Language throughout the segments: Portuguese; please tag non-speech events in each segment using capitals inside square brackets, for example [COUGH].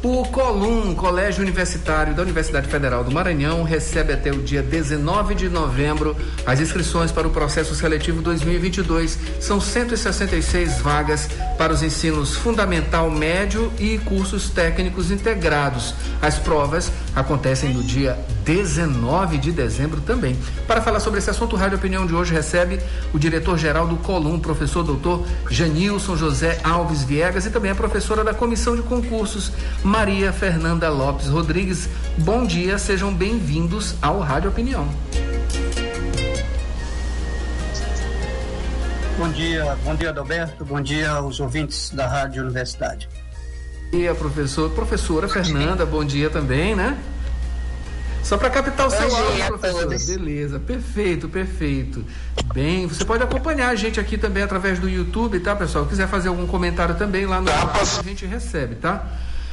O Colum, Colégio Universitário da Universidade Federal do Maranhão, recebe até o dia 19 de novembro as inscrições para o processo seletivo 2022. São 166 vagas para os ensinos fundamental, médio e cursos técnicos integrados. As provas acontecem no dia 19 de dezembro também. Para falar sobre esse assunto, o Rádio Opinião de hoje recebe o diretor-geral do Colum, professor doutor Janilson José Alves Viegas e também a professora da Comissão de Concursos, Maria Fernanda Lopes Rodrigues. Bom dia, sejam bem-vindos ao Rádio Opinião. Bom dia, bom dia Adalberto, bom dia aos ouvintes da Rádio Universidade. E a professor, professora Fernanda, bom dia também, né? Só para captar o seu áudio, professor. Beleza, perfeito, perfeito. Bem, você pode acompanhar a gente aqui também através do YouTube, tá, pessoal? Se quiser fazer algum comentário também lá no tá, a gente recebe, tá?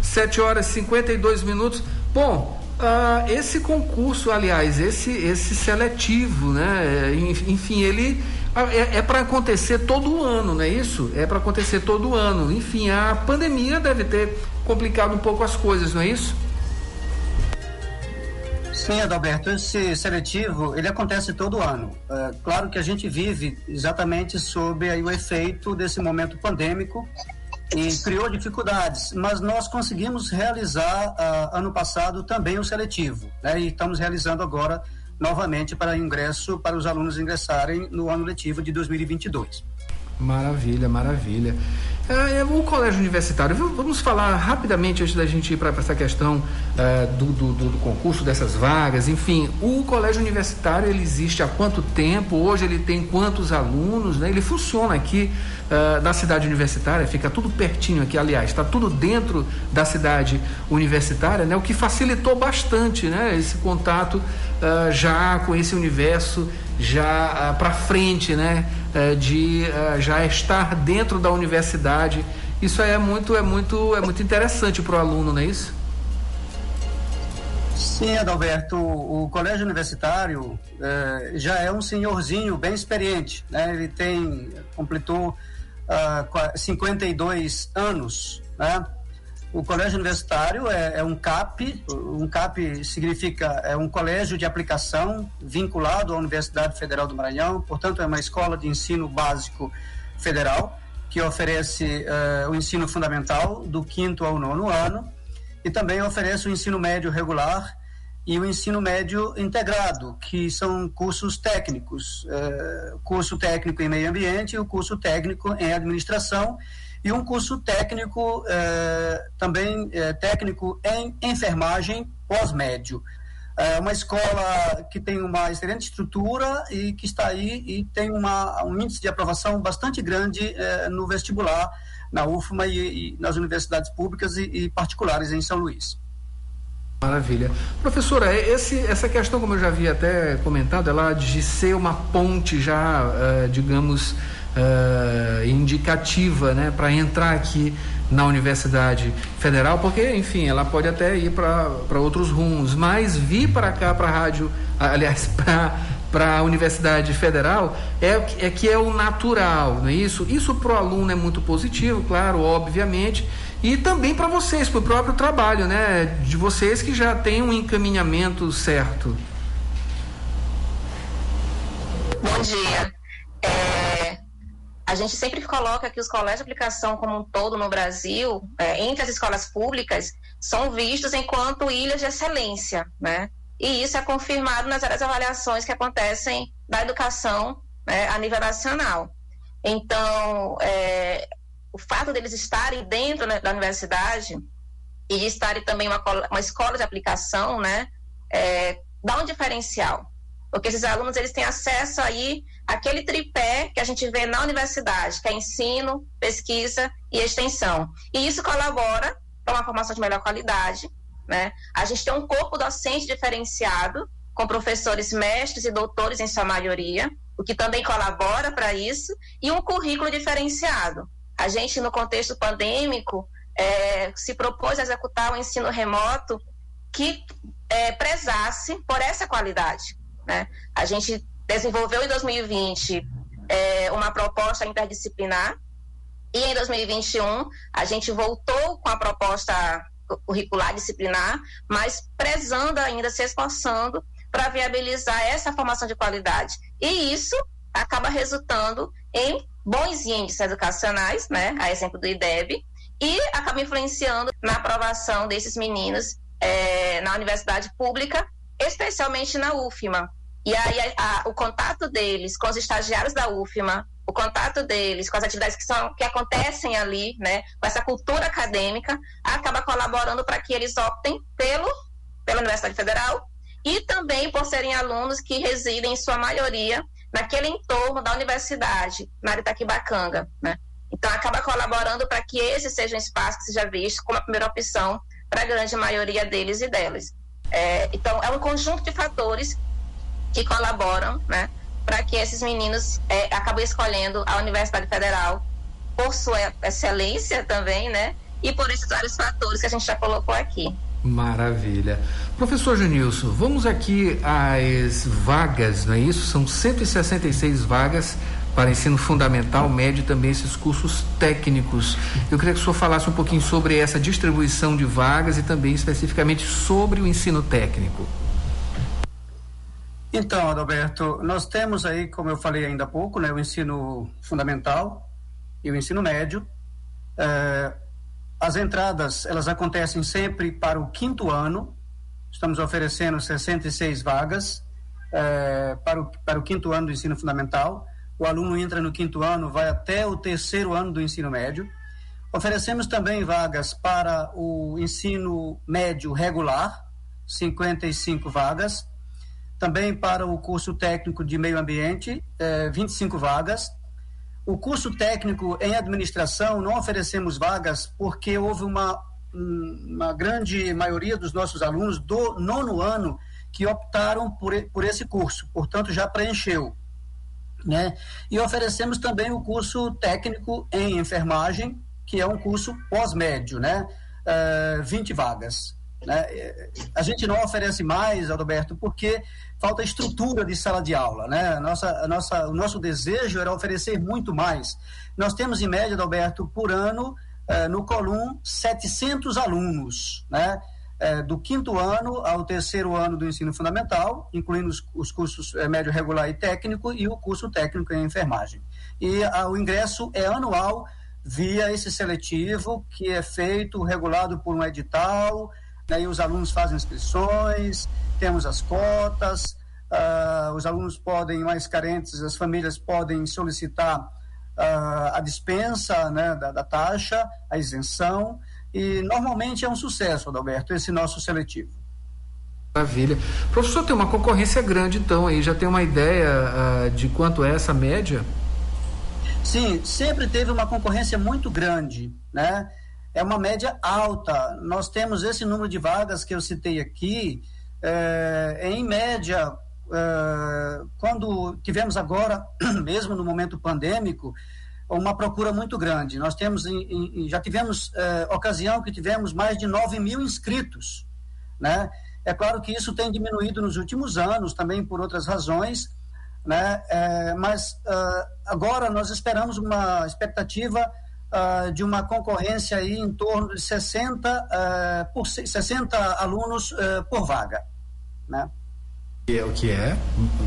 7 horas e 52 minutos. Bom, uh, esse concurso, aliás, esse, esse seletivo, né? Enfim, ele é, é para acontecer todo ano, não é isso? É para acontecer todo ano. Enfim, a pandemia deve ter complicado um pouco as coisas, não é isso? Sim, Adalberto, esse seletivo, ele acontece todo ano. É, claro que a gente vive exatamente sob aí, o efeito desse momento pandêmico e criou dificuldades, mas nós conseguimos realizar uh, ano passado também o seletivo, né? E estamos realizando agora novamente para ingresso para os alunos ingressarem no ano letivo de 2022. Maravilha, maravilha. É, é, o colégio universitário, vamos falar rapidamente antes da gente ir para essa questão é, do, do, do, concurso, dessas vagas, enfim, o colégio universitário ele existe há quanto tempo? Hoje ele tem quantos alunos? Né? Ele funciona aqui uh, na cidade universitária, fica tudo pertinho aqui, aliás, está tudo dentro da cidade universitária, né? o que facilitou bastante né? esse contato uh, já com esse universo já uh, para frente, né? Uh, de já estar dentro da universidade. Isso é muito, é muito, é muito interessante para o aluno, não é isso? Sim, Adalberto, o, colégio universitário eh, já é um senhorzinho bem experiente, né? Ele tem, completou uh, 52 anos, né? O colégio universitário é, é, um CAP, um CAP significa é um colégio de aplicação vinculado à Universidade Federal do Maranhão, portanto é uma escola de ensino básico federal que oferece uh, o ensino fundamental do quinto ao nono ano e também oferece o ensino médio regular e o ensino médio integrado, que são cursos técnicos, uh, curso técnico em meio ambiente e o curso técnico em administração e um curso técnico eh, também eh, técnico em enfermagem pós-médio. É uma escola que tem uma excelente estrutura e que está aí e tem uma, um índice de aprovação bastante grande eh, no vestibular, na UFMA e, e nas universidades públicas e, e, particulares em São Luís. Maravilha. Professora, esse, essa questão, como eu já havia até comentado, ela de ser uma ponte já, digamos, uh, indicativa né, para entrar aqui na Universidade Federal, porque, enfim, ela pode até ir para outros rumos, mas vir para cá, para a rádio, aliás, [LAUGHS] para a Universidade Federal é, é que é o natural, não é isso? Isso para o aluno é muito positivo, claro, obviamente, e também para vocês, para o próprio trabalho, né? De vocês que já têm um encaminhamento certo. Bom dia. A gente sempre coloca que os colégios de aplicação como um todo no Brasil, é, entre as escolas públicas, são vistos enquanto ilhas de excelência, né? E isso é confirmado nas áreas avaliações que acontecem da educação né, a nível nacional. Então, é, o fato deles estarem dentro né, da universidade e de estarem também uma, uma escola de aplicação, né, é, dá um diferencial porque esses alunos eles têm acesso aí àquele tripé que a gente vê na universidade, que é ensino, pesquisa e extensão. E isso colabora para uma formação de melhor qualidade. Né? A gente tem um corpo docente diferenciado, com professores mestres e doutores em sua maioria, o que também colabora para isso, e um currículo diferenciado. A gente, no contexto pandêmico, é, se propôs a executar um ensino remoto que é, prezasse por essa qualidade. Né? A gente desenvolveu em 2020 é, uma proposta interdisciplinar e em 2021 a gente voltou com a proposta curricular, disciplinar, mas prezando ainda, se esforçando para viabilizar essa formação de qualidade. E isso acaba resultando em bons índices educacionais, né, a exemplo do IDEB, e acaba influenciando na aprovação desses meninos é, na universidade pública, especialmente na UFMA. E aí a, a, o contato deles com os estagiários da UFMA, o contato deles com as atividades que, são, que acontecem ali, né, com essa cultura acadêmica, acaba colaborando para que eles optem pelo, pela Universidade Federal e também por serem alunos que residem, em sua maioria, naquele entorno da universidade, na Itaquibacanga, né? Então, acaba colaborando para que esse seja um espaço que seja visto como a primeira opção para a grande maioria deles e delas. É, então, é um conjunto de fatores que colaboram, né, para que esses meninos é, acabem escolhendo a Universidade Federal por sua excelência também, né, e por esses vários fatores que a gente já colocou aqui. Maravilha. Professor Junilson, vamos aqui às vagas, não é isso? São 166 vagas para ensino fundamental, médio também esses cursos técnicos. Eu queria que o senhor falasse um pouquinho sobre essa distribuição de vagas e também especificamente sobre o ensino técnico. Então, Adalberto, nós temos aí, como eu falei ainda há pouco, né, o ensino fundamental e o ensino médio. É, as entradas, elas acontecem sempre para o quinto ano. Estamos oferecendo 66 vagas é, para, o, para o quinto ano do ensino fundamental. O aluno entra no quinto ano, vai até o terceiro ano do ensino médio. Oferecemos também vagas para o ensino médio regular, 55 vagas. Também para o curso técnico de meio ambiente, eh, 25 vagas. O curso técnico em administração não oferecemos vagas porque houve uma, uma grande maioria dos nossos alunos do nono ano que optaram por, por esse curso, portanto já preencheu. Né? E oferecemos também o curso técnico em enfermagem, que é um curso pós-médio, né? Uh, eh, 20 vagas. Né? A gente não oferece mais, Alberto, porque falta estrutura de sala de aula. Né? Nossa, nossa, o nosso desejo era oferecer muito mais. Nós temos, em média, Alberto, por ano, uh, no Colum, 700 alunos. Né? é, do quinto ano ao terceiro ano do ensino fundamental, incluindo os, os cursos é, médio regular e técnico e o curso técnico em enfermagem. E a, o ingresso é anual via esse seletivo que é feito, regulado por um edital, e os alunos fazem inscrições, temos as cotas, uh, os alunos podem, mais carentes, as famílias podem solicitar uh, a dispensa né, da, da taxa, a isenção, e normalmente é um sucesso, Adalberto, esse nosso seletivo. Maravilha. Professor, tem uma concorrência grande então aí, já tem uma ideia uh, de quanto é essa média? Sim, sempre teve uma concorrência muito grande, né? É uma média alta. Nós temos esse número de vagas que eu citei aqui, é, em média, é, quando tivemos agora, [CLEARS THROAT] mesmo no momento pandêmico, uma procura muito grande. Nós temos, em, em, já tivemos eh, ocasião que tivemos mais de 9 mil inscritos, né? É claro que isso tem diminuído nos últimos anos, também por outras razões, né? É, mas uh, agora nós esperamos uma expectativa uh, de uma concorrência aí em torno de 60, uh, por 60 alunos por vaga, né? É o que é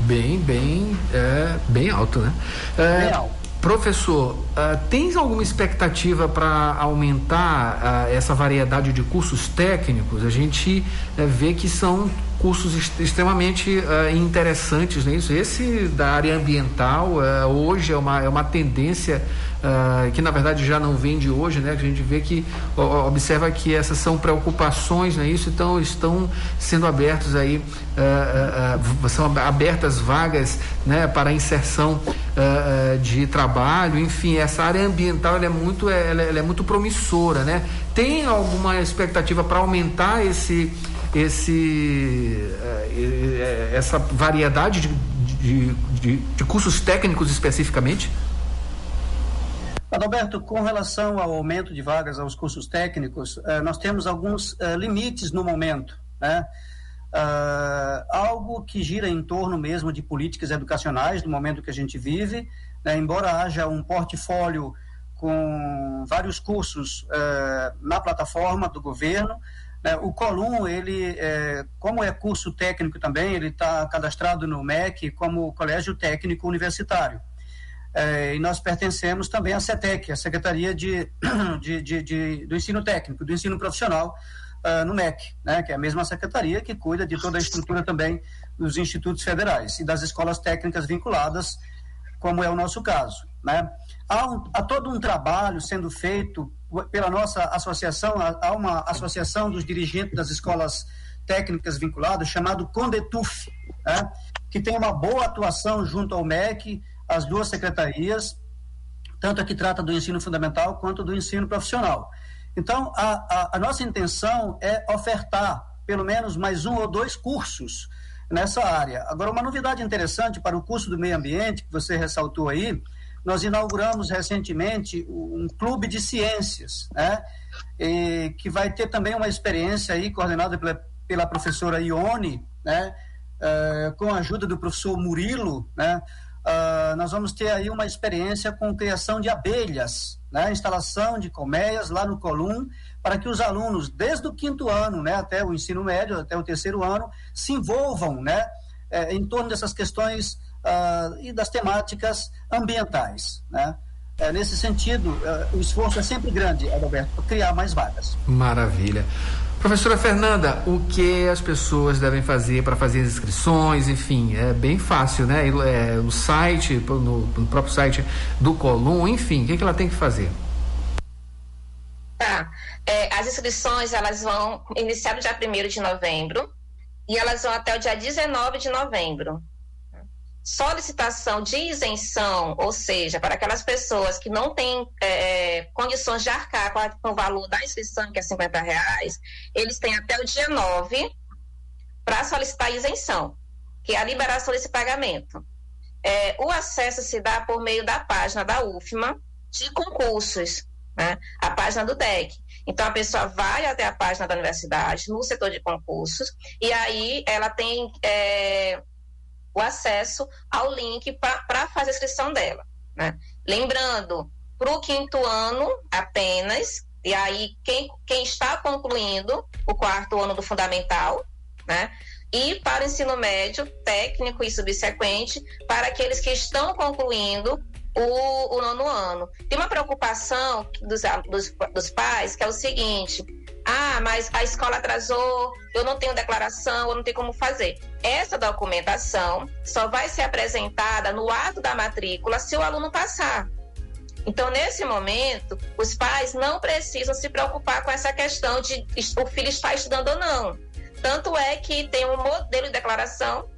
bem, bem, é, bem alto, né? É, bem alto. Professor, uh, tens alguma expectativa para aumentar uh, essa variedade de cursos técnicos? A gente uh, vê que são cursos extremamente interessantes, né? Isso, esse da área ambiental hoje é uma, é uma tendência uh, que na verdade já não vem de hoje, né? A gente vê que observa que essas são preocupações, né? Isso então estão sendo abertos aí, uh, uh, são abertas vagas, né? Para inserção de trabalho, enfim, essa área ambiental é muito, ela, ela é muito promissora, né? Tem alguma expectativa para aumentar esse esse, essa variedade de, de, de, de cursos técnicos especificamente? Adalberto, com relação ao aumento de vagas aos cursos técnicos, nós temos alguns limites no momento, né? Algo que gira em torno mesmo de políticas educacionais no momento que a gente vive, né? embora haja um portfólio com vários cursos é, na plataforma do governo. Né? O Colum, ele, é, como é curso técnico também, ele está cadastrado no MEC como Colégio Técnico Universitário. É, e nós pertencemos também à CETEC, a Secretaria de, [CLEARS THROAT] de, de, de do Ensino Técnico, do Ensino Profissional, uh, no MEC, né, que é a mesma secretaria que cuida de toda a estrutura também dos institutos federais e das escolas técnicas vinculadas, como é o nosso caso. Né? Há, um, há todo um trabalho sendo feito pela nossa associação, há uma associação dos dirigentes das escolas técnicas vinculadas, chamado Condetuf, né? que tem uma boa atuação junto ao MEC, as duas secretarias, tanto a que trata do ensino fundamental quanto do ensino profissional. Então, a, a, a nossa intenção é ofertar pelo menos mais um ou dois cursos nessa área. Agora, uma novidade interessante para o curso do meio ambiente, que você ressaltou aí, nós inauguramos recentemente um clube de ciências, né? E, que vai ter também uma experiência aí coordenada pela, pela professora Ione, né? Uh, com a ajuda do professor Murilo, né? Uh, nós vamos ter aí uma experiência com criação de abelhas, né? instalação de colmeias lá no Colum, para que os alunos, desde o quinto ano né, até o ensino médio, até o terceiro ano, se envolvam né, é, em torno dessas questões uh, e das temáticas ambientais. Né? É, nesse sentido, uh, o esforço é sempre grande, Adalberto, para criar mais vagas. Maravilha. Professora Fernanda, o que as pessoas devem fazer para fazer as inscrições? Enfim, é bem fácil, né? É, no site, no, no, próprio site do Colum, enfim, o que, que ela tem que fazer? Tá. É, as inscrições elas vão iniciar no dia 1 de novembro e elas vão até o dia 19 de novembro solicitação de isenção, ou seja, para aquelas pessoas que não têm é, é condições de arcar com, o valor da inscrição, que é 50 reais, eles têm até o dia 9 para solicitar isenção, que é a liberação desse pagamento. É, o acesso se dá por meio da página da UFMA de concursos, né? a página do DEC. Então, a pessoa vai até a página da universidade, no setor de concursos, e aí ela tem é, o acesso ao link para fazer a inscrição dela. Né? Lembrando, para o quinto ano apenas, e aí quem, quem está concluindo o quarto ano do fundamental, né? E para o ensino médio, técnico e subsequente, para aqueles que estão concluindo o, o nono ano. Tem uma preocupação dos, dos, dos pais que é o seguinte: ah, mas a escola atrasou, eu não tenho declaração, eu não tenho como fazer. Essa documentação só vai ser apresentada no ato da matrícula se o aluno passar. Então, nesse momento, os pais não precisam se preocupar com essa questão de o filho está estudando ou não. Tanto é que tem um modelo de declaração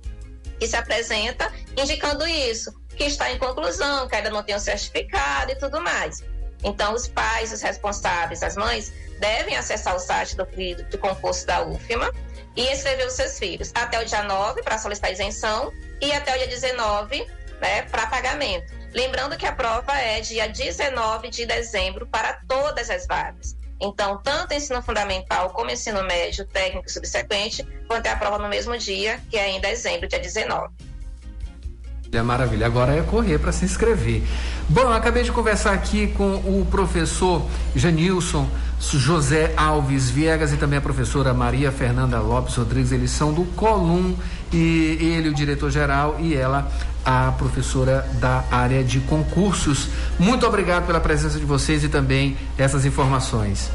que se apresenta indicando isso, que está em conclusão, que ainda não tem o certificado e tudo mais. Então, os pais, os responsáveis, as mães, devem acessar o site do, do concurso da UFMA e inscrever os seus filhos até o dia 9 para solicitar isenção e até o dia 19 né, para pagamento. Lembrando que a prova é dia 19 de dezembro para todas as vagas. Então, tanto ensino fundamental como ensino médio, técnico e subsequente vão ter a prova no mesmo dia, que é em dezembro, dia 19. É maravilha. Agora é correr para se inscrever. Bom, acabei de conversar aqui com o professor Janilson José Alves Viegas e também a professora Maria Fernanda Lopes Rodrigues. Eles são do Colum e ele, o diretor-geral, e ela, a professora da área de concursos. Muito obrigado pela presença de vocês e também essas informações.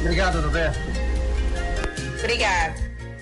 Obrigado, Roberto. Obrigado.